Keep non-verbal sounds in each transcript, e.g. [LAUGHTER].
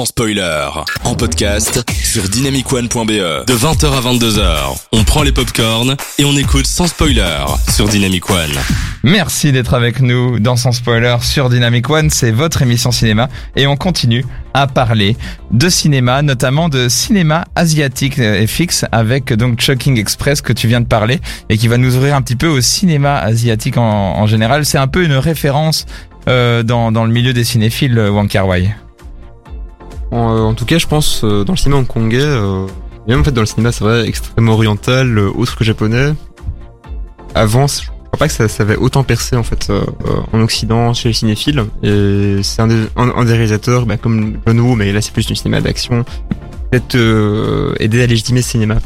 sans spoiler. En podcast sur dynamicone.be. De 20h à 22h, on prend les popcorns et on écoute sans spoiler sur Dynamic One. Merci d'être avec nous dans Sans Spoiler sur Dynamic One, c'est votre émission cinéma et on continue à parler de cinéma, notamment de cinéma asiatique et fixe avec donc Chucking Express que tu viens de parler et qui va nous ouvrir un petit peu au cinéma asiatique en, général. C'est un peu une référence euh, dans, dans le milieu des cinéphiles, Wong Kar Wai. En, euh, en tout cas, je pense euh, dans le cinéma hongkongais, euh, et même en fait dans le cinéma, c'est vrai, extrêmement oriental, autre que japonais. Avant, je crois pas que ça, ça avait autant percé en fait euh, en Occident chez les cinéphiles. Et c'est un, des- un, un des réalisateurs, bah, comme John Woo, mais là c'est plus du cinéma d'action, peut-être euh, aider à légitimer ce cinéma.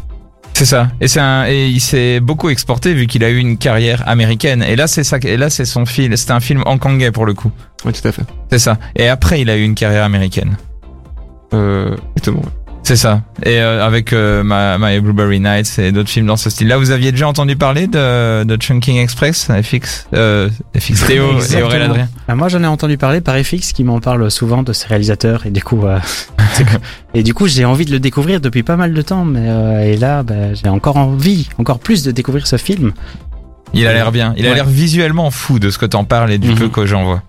C'est ça. Et c'est un, et il s'est beaucoup exporté vu qu'il a eu une carrière américaine. Et là, c'est ça, et là, c'est son film, c'est un film hongkongais pour le coup. Oui, tout à fait. C'est ça. Et après, il a eu une carrière américaine. Euh, exactement. C'est ça. Et euh, avec euh, My, My Blueberry Nights et d'autres films dans ce style-là, vous aviez déjà entendu parler de, de Chunking Express, FX, euh, FX Théo et. Aurélien Adrien. Ah, moi, j'en ai entendu parler par FX qui m'en parle souvent de ses réalisateurs et du coup, euh, [LAUGHS] et du coup, j'ai envie de le découvrir depuis pas mal de temps, mais euh, et là, bah, j'ai encore envie, encore plus de découvrir ce film. Il a l'air bien. Il a Ouais. l'air visuellement fou de ce que t'en parles et du Mhm. peu que j'en vois.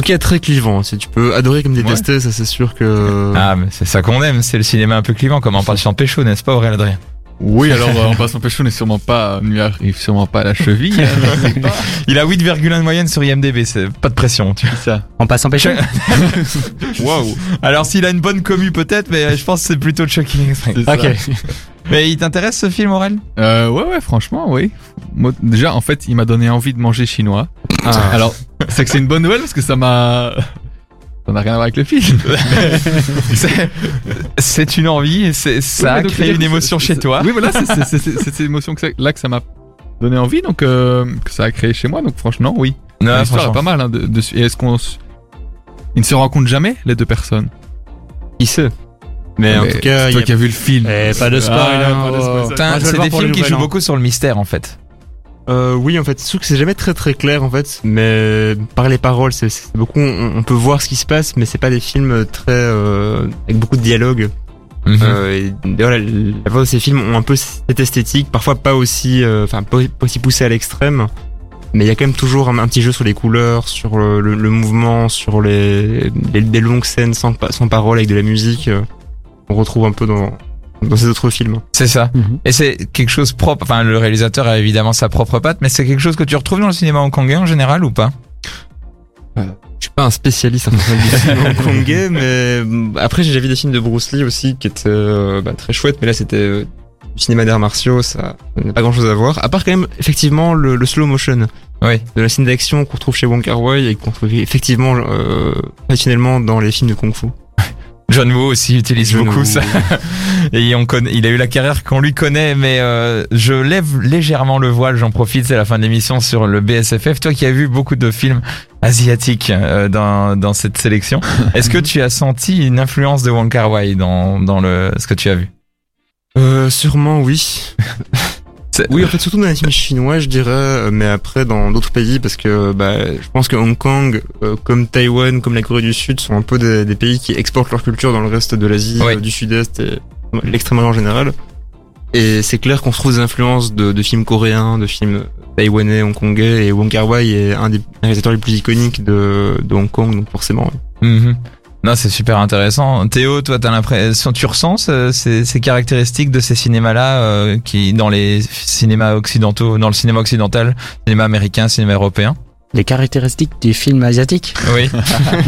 Tout cas, très clivant. Si tu peux adorer comme détester, ça c'est sûr que. Ah, mais c'est ça qu'on aime, c'est le cinéma un peu clivant, comme en parlant pécho, n'est-ce pas Aurélien Adrien? Oui, alors euh, en passant pécho n'est sûrement pas, ne lui arrive sûrement pas à la cheville. hein, pas. [LAUGHS] Il a 8,1 de moyenne sur IMDB, c'est pas de pression. Tu vois. ça. En passant pécho? [LAUGHS] Waouh. Alors s'il a une bonne commu peut-être, mais je pense que c'est plutôt. C'est ça. ok. [LAUGHS] Mais il t'intéresse ce film, Aurel? Euh, ouais, ouais, franchement, oui. Moi, déjà, en fait, il m'a donné envie de manger chinois. Ah. [LAUGHS] Alors, c'est que c'est une bonne nouvelle parce que ça m'a. [LAUGHS] Ça n'a rien à voir avec le film. [LAUGHS] C'est- une envie, ça Oui, a créé une émotion chez toi. Oui, voilà, c'est- cette émotion que ça- là que ça m'a donné envie, donc euh, que ça a créé chez moi. Donc franchement, oui. Non, L'histoire est franchement. pas mal. Hein, de. Et est-ce qu'on ils ne se rencontrent jamais les deux personnes? Qui sait Mais en tout cas, c'est toi a- qui as vu le film. Eh, pas de spoil, Ah, hein, oh. c'est des films qui jouent beaucoup sur le mystère en fait. Euh, oui, en fait, trouve que c'est jamais très très clair en fait, mais par les paroles, c'est beaucoup. On, on peut voir ce qui se passe, mais c'est pas des films très euh, avec beaucoup de dialogue. Mhm. Euh, et, et voilà, la plupart de ces films ont un peu cette esthétique, parfois pas aussi, enfin pas pas aussi poussé à l'extrême, mais il y a quand même toujours un, un petit jeu sur les couleurs, sur le, le- le mouvement, sur les, les des longues scènes sans sans parole avec de la musique. Euh, on retrouve un peu dans dans ces autres films. C'est ça. Mhm. Et c'est quelque chose propre. Enfin, le réalisateur a évidemment sa propre patte, mais c'est quelque chose que tu retrouves dans le cinéma hongkongais en général ou pas? Je suis pas un spécialiste en [LAUGHS] cinéma hongkongais, mais euh, après j'ai déjà vu des films de Bruce Lee aussi qui étaient euh, bah, très chouettes, mais là c'était euh, du cinéma d'arts martiaux, ça n'a pas grand chose à voir. À part quand même effectivement le, le slow motion Oui. de la scène d'action qu'on retrouve chez Wong Kar Wai et qu'on trouve effectivement euh, traditionnellement dans les films de kung fu. John Woo aussi utilise John beaucoup Woo. ça. [LAUGHS] Et on connaît, il a eu la carrière qu'on lui connaît, mais euh, je lève légèrement le voile, j'en profite, c'est la fin de l'émission sur le BSFF. Toi qui as vu beaucoup de films asiatiques euh, dans, dans cette sélection, [LAUGHS] est-ce que tu as senti une influence de Wong Kar Wai dans, dans le, ce que tu as vu? Euh, sûrement oui. [LAUGHS] Oui, en fait, surtout dans les films chinois, je dirais, euh, mais après dans d'autres pays, parce que bah, je pense que Hong Kong, euh, comme Taïwan, comme la Corée du Sud, sont un peu des, des pays qui exportent leur culture dans le reste de l'Asie, euh, du Sud-Est et l'extrême-orient en général. Et c'est clair qu'on se trouve des influences de, de films coréens, de films taïwanais, hongkongais, et Wong Kar Wai est un des réalisateurs les plus iconiques de, de Hong Kong, donc forcément. Mhm. Non, c'est super intéressant. Théo, toi, t'as l'impression, tu ressens ce- ces, ces caractéristiques de ces cinémas-là euh, qui, dans les cinémas occidentaux, dans le cinéma occidental, cinéma américain, cinéma européen? Les caractéristiques du film asiatique. Oui. [LAUGHS]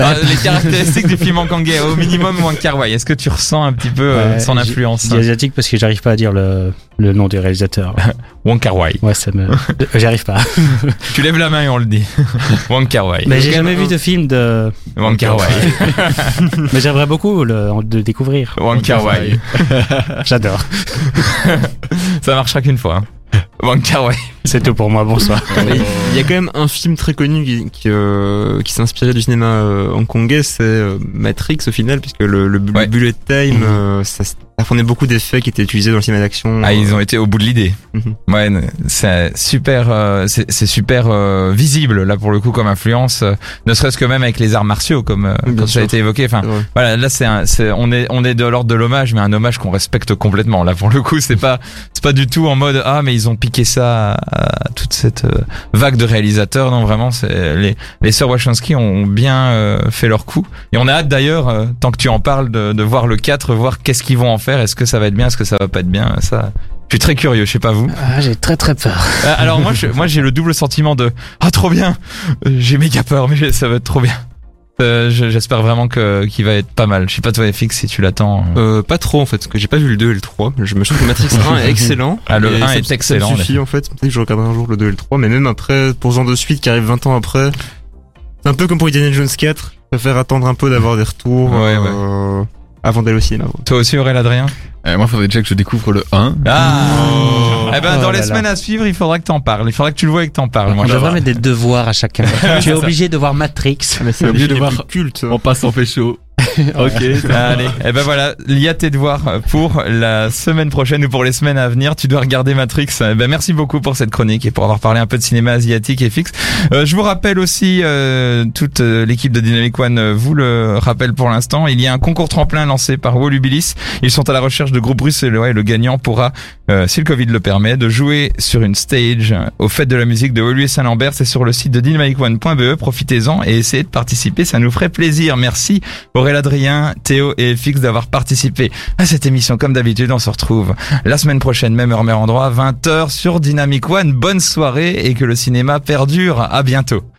Ah, les caractéristiques du film hongkongais, au minimum Kar Wai. Est-ce que tu ressens un petit peu euh, Ouais, son influence? asiatique parce que j'arrive pas à dire le, le nom du réalisateur. [LAUGHS] Wong Kar Wai. Ouais, ça me, [LAUGHS] j'arrive pas. [LAUGHS] Tu lèves la main et on le dit. Wong Kar Wai. Mais j'ai jamais vu de film de, Wong Kar Wai. mais j'aimerais beaucoup le, de découvrir. Wong Kar Wai. J'adore. Ça marchera qu'une fois. hein. Wong Kar Wai. C'est tout pour moi, bonsoir. [LAUGHS] Il y a quand même un film très connu qui, qui, euh, qui inspiré du cinéma euh, hongkongais, c'est euh, Matrix au final, puisque le, le, bu- Ouais. bullet time, Mhm. euh, ça, ça fournait beaucoup d'effets qui étaient utilisés dans le cinéma d'action. Ah, ils euh, ont été au bout de l'idée. Mhm. Ouais, c'est super, euh, c'est c'est super euh, visible là pour le coup comme influence, euh, ne serait-ce que même avec les arts martiaux comme euh, comme ça a été évoqué. Enfin, voilà, là c'est un- c'est on est on est de l'ordre de l'hommage, mais un hommage qu'on respecte complètement. Là pour le coup, c'est pas c'est pas du tout en mode ah mais ils ont piqué ça à, à toute cette euh, vague de réalisateurs. Non vraiment, les les sœurs Wachowski ont bien euh, fait leur coup. Et on a hâte d'ailleurs, euh, tant que tu en parles, de, de voir le 4, voir qu'est-ce qu'ils vont en faire. Est-ce que ça va être bien, est-ce que ça va pas être bien? Ça, je suis très curieux. Je sais pas vous. Ah, j'ai très très peur. Euh, Alors moi, je, moi j'ai le double sentiment de ah trop bien, Euh, j'ai méga peur, mais ça va être trop bien. Euh, je- J'espère vraiment que qu'il va être pas mal. Je sais pas toi FX si tu l'attends. Euh, pas trop en fait, parce que j'ai pas vu le 2 et le 3. Je me trouve que Matrix 1 est [LAUGHS] excellent. Ah, le Et 1 ça- est ça me excellent, suffit en fait. Peut-être que je regarderai un jour le 2 et le 3, mais même après, pour ce genre de suite qui arrive 20 ans après, c'est un peu comme pour Indiana Jones 4. Je préfère attendre un peu d'avoir des retours Ouais, ouais. euh, avant d'aller au cinéma. Toi aussi Aurélien Adrien? Euh, moi, faudrait déjà que je découvre le 1. Ah Eh ben Oh dans les là. semaines à suivre, il faudra que t'en parles. Il faudra que tu le vois et que t'en parles. Moi, On je- devrait mettre des devoirs à chacun. [LAUGHS] tu es obligé de voir Matrix. Mais c'est obligé obligé de de voir- voir culte. On passe en pécho. [LAUGHS] ok. Allez, et ben voilà, il y a tes devoirs pour la semaine prochaine ou pour les semaines à venir. Tu dois regarder Matrix. Eh ben merci beaucoup pour cette chronique et pour avoir parlé un peu de cinéma asiatique et fixe. Euh, je vous rappelle aussi, euh, toute euh, l'équipe de Dynamic One euh, vous le rappelle pour l'instant, il y a un concours tremplin lancé par Wolubilis. Ils sont à la recherche de groupes bruxellois et le gagnant pourra, euh, si le Covid le permet, de jouer sur une stage euh, au Fête de la musique de Wolu et Saint-Lambert. C'est sur le site de dynamicone.be. Profitez-en et essayez de participer, ça nous ferait plaisir. Merci Aurélien Adrien, Théo et FX d'avoir participé à cette émission. Comme d'habitude, on se retrouve la semaine prochaine, même heure, même endroit, 20h sur Dynamic One. Bonne soirée et que le cinéma perdure. À bientôt.